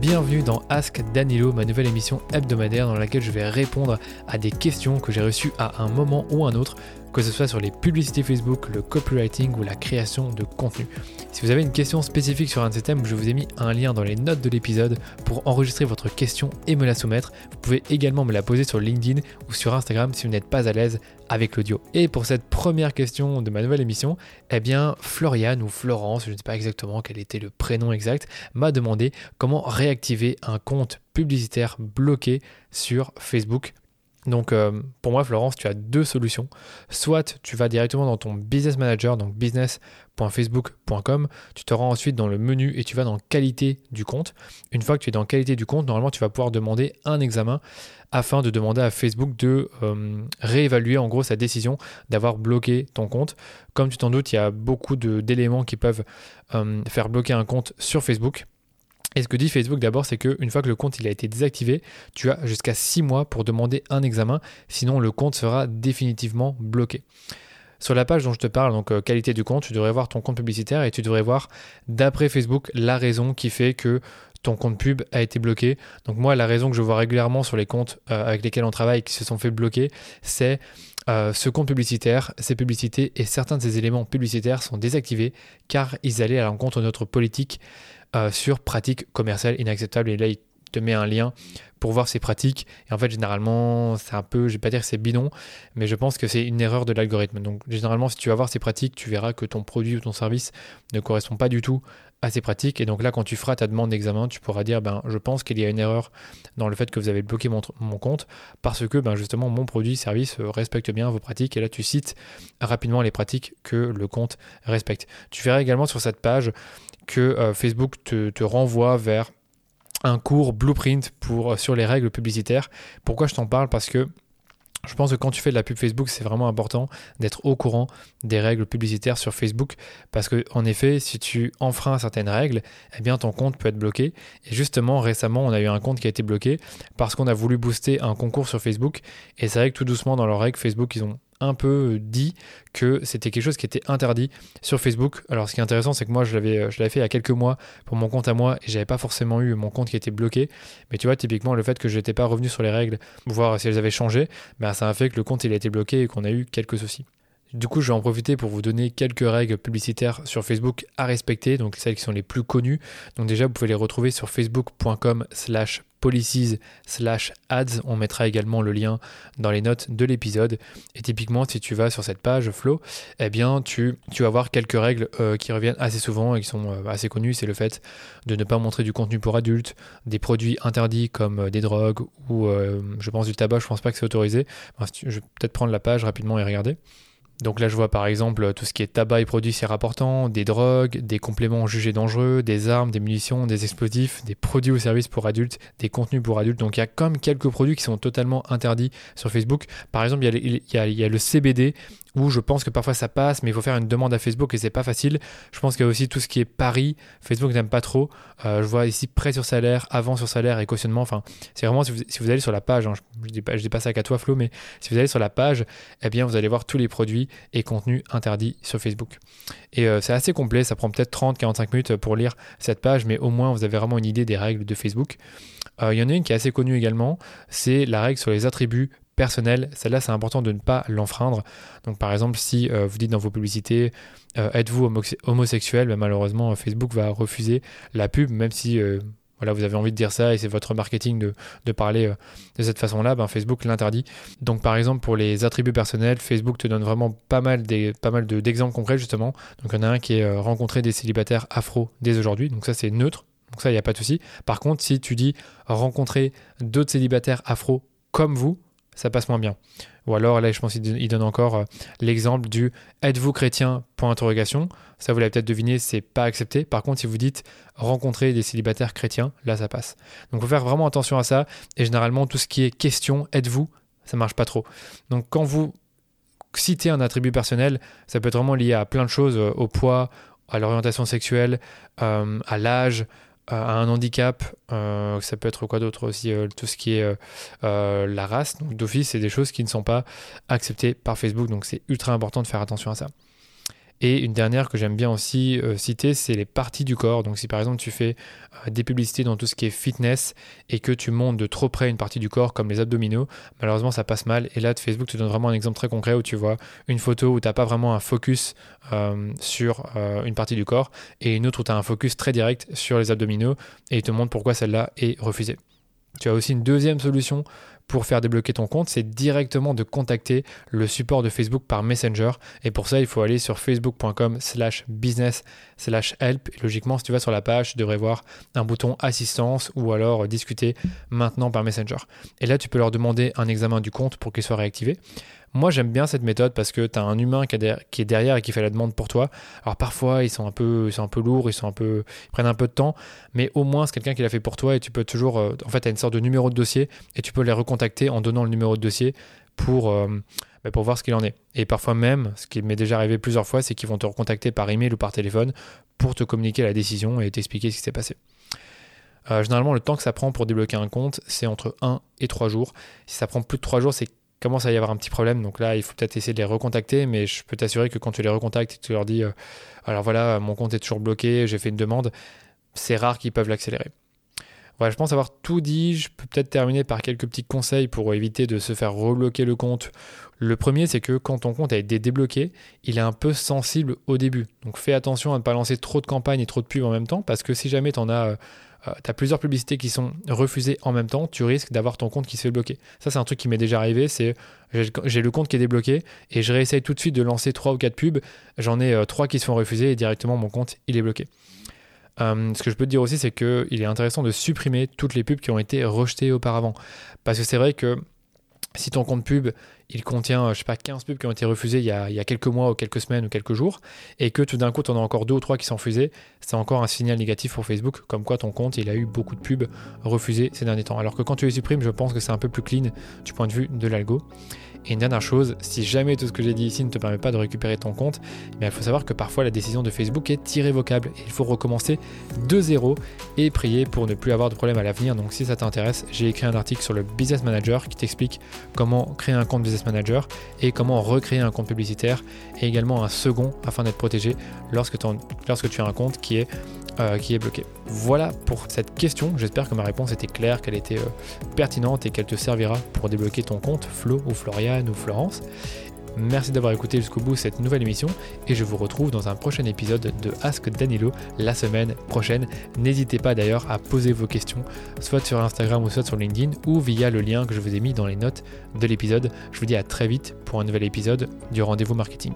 bienvenue dans Ask Danilo, ma nouvelle émission hebdomadaire dans laquelle je vais répondre à des questions que j'ai reçues à un moment ou un autre que ce soit sur les publicités Facebook, le copywriting ou la création de contenu. Si vous avez une question spécifique sur un de ces thèmes, je vous ai mis un lien dans les notes de l'épisode pour enregistrer votre question et me la soumettre. Vous pouvez également me la poser sur LinkedIn ou sur Instagram si vous n'êtes pas à l'aise avec l'audio. Et pour cette première question de ma nouvelle émission, eh bien Floriane ou Florence, je ne sais pas exactement quel était le prénom exact, m'a demandé comment réactiver un compte publicitaire bloqué sur Facebook donc euh, pour moi, Florence, tu as deux solutions. Soit tu vas directement dans ton business manager, donc business.facebook.com, tu te rends ensuite dans le menu et tu vas dans qualité du compte. Une fois que tu es dans qualité du compte, normalement tu vas pouvoir demander un examen afin de demander à Facebook de euh, réévaluer en gros sa décision d'avoir bloqué ton compte. Comme tu t'en doutes, il y a beaucoup d'éléments qui peuvent euh, faire bloquer un compte sur Facebook. Et ce que dit Facebook d'abord, c'est qu'une fois que le compte a été désactivé, tu as jusqu'à 6 mois pour demander un examen, sinon le compte sera définitivement bloqué. Sur la page dont je te parle, donc euh, qualité du compte, tu devrais voir ton compte publicitaire et tu devrais voir d'après Facebook la raison qui fait que ton compte pub a été bloqué. Donc moi, la raison que je vois régulièrement sur les comptes euh, avec lesquels on travaille qui se sont fait bloquer, c'est euh, ce compte publicitaire, ces publicités et certains de ces éléments publicitaires sont désactivés car ils allaient à l'encontre de notre politique euh, sur pratiques commerciales inacceptables. Et là, il te met un lien pour voir ces pratiques. Et en fait, généralement, c'est un peu, je vais pas dire que c'est bidon, mais je pense que c'est une erreur de l'algorithme. Donc, généralement, si tu vas voir ces pratiques, tu verras que ton produit ou ton service ne correspond pas du tout à ces pratiques. Et donc là, quand tu feras ta demande d'examen, tu pourras dire, ben, je pense qu'il y a une erreur dans le fait que vous avez bloqué mon, compte parce que, ben, justement, mon produit, service respecte bien vos pratiques. Et là, tu cites rapidement les pratiques que le compte respecte. Tu verras également sur cette page que euh, Facebook te, renvoie vers un cours blueprint pour, euh, sur les règles publicitaires. Pourquoi je t'en parle? Parce que je pense que quand tu fais de la pub Facebook, c'est vraiment important d'être au courant des règles publicitaires sur Facebook parce que en effet, si tu enfreins certaines règles, eh bien ton compte peut être bloqué. Et justement, récemment, on a eu un compte qui a été bloqué parce qu'on a voulu booster un concours sur Facebook et c'est vrai que tout doucement dans leurs règles Facebook, ils ont un peu dit que c'était quelque chose qui était interdit sur Facebook. Alors ce qui est intéressant, c'est que moi je l'avais, je l'avais fait il y a quelques mois pour mon compte à moi et j'avais pas forcément eu mon compte qui était bloqué. Mais tu vois, typiquement le fait que je n'étais pas revenu sur les règles, voir si elles avaient changé, ben, ça a fait que le compte il a été bloqué et qu'on a eu quelques soucis. Du coup, je vais en profiter pour vous donner quelques règles publicitaires sur Facebook à respecter, donc celles qui sont les plus connues. Donc déjà, vous pouvez les retrouver sur facebook.com slash policies slash ads. On mettra également le lien dans les notes de l'épisode. Et typiquement, si tu vas sur cette page Flow, eh bien, tu, tu vas voir quelques règles euh, qui reviennent assez souvent et qui sont euh, assez connues. C'est le fait de ne pas montrer du contenu pour adultes, des produits interdits comme euh, des drogues ou, je pense, du tabac. Je pense pas que c'est autorisé. je vais peut-être prendre la page rapidement et regarder. Donc là, je vois par exemple tout ce qui est tabac et produits c'est rapportant, des drogues, des compléments jugés dangereux, des armes, des munitions, des explosifs, des produits ou services pour adultes, des contenus pour adultes. Donc il y a comme quelques produits qui sont totalement interdits sur Facebook. Par exemple, il y a, le CBD où je pense que parfois ça passe, mais il faut faire une demande à Facebook et c'est pas facile. Je pense qu'il y a aussi tout ce qui est Paris. Facebook n'aime pas trop. Euh, je vois ici prêt sur salaire, avant sur salaire et cautionnement. Enfin, c'est vraiment si vous, allez sur la page, hein, je, pas, dis pas ça qu'à toi Flo, mais si vous allez sur la page, eh bien vous allez voir tous les produits et contenus interdits sur Facebook. Et euh, c'est assez complet, ça prend peut-être 30-45 minutes pour lire cette page, mais au moins vous avez vraiment une idée des règles de Facebook. Euh, il y en a une qui est assez connue également, c'est la règle sur les attributs personnel, celle-là c'est important de ne pas l'enfreindre. Donc par exemple si euh, vous dites dans vos publicités euh, êtes-vous homosexuel, ben, malheureusement Facebook va refuser la pub même si euh, voilà, vous avez envie de dire ça et c'est votre marketing de, parler de cette façon-là, ben Facebook l'interdit. Donc par exemple pour les attributs personnels, Facebook te donne vraiment pas mal, des, pas mal d'exemples concrets justement. Donc il y en a un qui est rencontrer des célibataires afro dès aujourd'hui, donc ça c'est neutre, donc ça il n'y a pas de souci. Par contre si tu dis rencontrer d'autres célibataires afro comme vous, ça passe moins bien. Ou alors, là, je pense qu'il donne encore euh, l'exemple du êtes-vous chrétien? Ça, vous l'avez peut-être deviné, c'est pas accepté. Par contre, si vous dites rencontrer des célibataires chrétiens, là, ça passe. Donc, faut faire vraiment attention à ça. Et généralement, tout ce qui est question, êtes-vous, ça marche pas trop. Donc, quand vous citez un attribut personnel, ça peut être vraiment lié à plein de choses, euh, au poids, à l'orientation sexuelle, euh, à l'âge, à un handicap, euh, ça peut être quoi d'autre aussi, euh, tout ce qui est euh, la race. Donc d'office, c'est des choses qui ne sont pas acceptées par Facebook, donc c'est ultra important de faire attention à ça. Et une dernière que j'aime bien aussi euh, citer, c'est les parties du corps. Donc si par exemple tu fais euh, des publicités dans tout ce qui est fitness et que tu montes de trop près une partie du corps comme les abdominaux, malheureusement ça passe mal. Et là, Facebook te donne vraiment un exemple très concret où tu vois une photo où tu n'as pas vraiment un focus euh, sur une partie du corps et une autre où tu as un focus très direct sur les abdominaux et il te montre pourquoi celle-là est refusée. Tu as aussi une deuxième solution pour faire débloquer ton compte, c'est directement de contacter le support de Facebook par Messenger. Et pour ça, il faut aller sur facebook.com slash business slash help. logiquement, si tu vas sur la page, tu devrais voir un bouton assistance ou alors discuter maintenant par Messenger. Et là, tu peux leur demander un examen du compte pour qu'il soit réactivé. Moi, j'aime bien cette méthode parce que tu as un humain qui est derrière et qui fait la demande pour toi. Alors parfois, ils sont un peu, ils sont un peu lourds, ils, sont un peu, prennent un peu de temps, mais au moins, c'est quelqu'un qui l'a fait pour toi et tu peux toujours. Euh, en fait, tu as une sorte de numéro de dossier et tu peux les recontacter en donnant le numéro de dossier pour. Euh, bah, pour voir ce qu'il en est. Et parfois même, ce qui m'est déjà arrivé plusieurs fois, c'est qu'ils vont te recontacter par email ou par téléphone pour te communiquer la décision et t'expliquer ce qui s'est passé. Euh, généralement, le temps que ça prend pour débloquer un compte, c'est entre 1 et 3 jours. Si ça prend plus de 3 jours, c'est commence à y avoir un petit problème. Donc là, il faut peut-être essayer de les recontacter, mais je peux t'assurer que quand tu les recontactes et tu leur dis, euh, alors voilà, mon compte est toujours bloqué, j'ai fait une demande, c'est rare qu'ils peuvent l'accélérer. Voilà, je pense avoir tout dit. Je peux peut-être terminer par quelques petits conseils pour éviter de se faire rebloquer le compte. Le premier, c'est que quand ton compte a été débloqué, il est un peu sensible au début. Donc fais attention à ne pas lancer trop de campagnes et trop de pubs en même temps, parce que si jamais tu en as... Euh, tu as plusieurs publicités qui sont refusées en même temps, tu risques d'avoir ton compte qui se fait bloquer. Ça, c'est un truc qui m'est déjà arrivé, c'est j'ai le compte qui est débloqué et je réessaye tout de suite de lancer 3 ou 4 pubs, j'en ai 3 euh, qui se font refuser et directement mon compte, il est bloqué. Euh, ce que je peux te dire aussi, c'est qu'il est intéressant de supprimer toutes les pubs qui ont été rejetées auparavant. Parce que c'est vrai que si ton compte pub, il contient, euh, je sais pas, 15 pubs qui ont été refusées il y, a, quelques mois ou quelques semaines ou quelques jours, et que tout d'un coup, tu en as encore deux ou trois qui sont refusés, c'est encore un signal négatif pour Facebook, comme quoi ton compte, il a eu beaucoup de pubs refusées ces derniers temps. Alors que quand tu les supprimes, je pense que c'est un peu plus clean du point de vue de l'algo. Et une dernière chose, si jamais tout ce que j'ai dit ici ne te permet pas de récupérer ton compte, eh il faut savoir que parfois la décision de Facebook est irrévocable il faut recommencer de zéro et prier pour ne plus avoir de problème à l'avenir. Donc si ça t'intéresse, j'ai écrit un article sur le Business Manager qui t'explique comment créer un compte Business Manager et comment recréer un compte publicitaire et également un second afin d'être protégé lorsque tu as un compte qui est euh, qui est bloqué. Voilà pour cette question. J'espère que ma réponse était claire, qu'elle était euh, pertinente et qu'elle te servira pour débloquer ton compte Flo ou Floriane ou Florence. Merci d'avoir écouté jusqu'au bout cette nouvelle émission et je vous retrouve dans un prochain épisode de Ask Danilo la semaine prochaine. N'hésitez pas d'ailleurs à poser vos questions soit sur Instagram ou soit sur LinkedIn ou via le lien que je vous ai mis dans les notes de l'épisode. Je vous dis à très vite pour un nouvel épisode du rendez-vous marketing.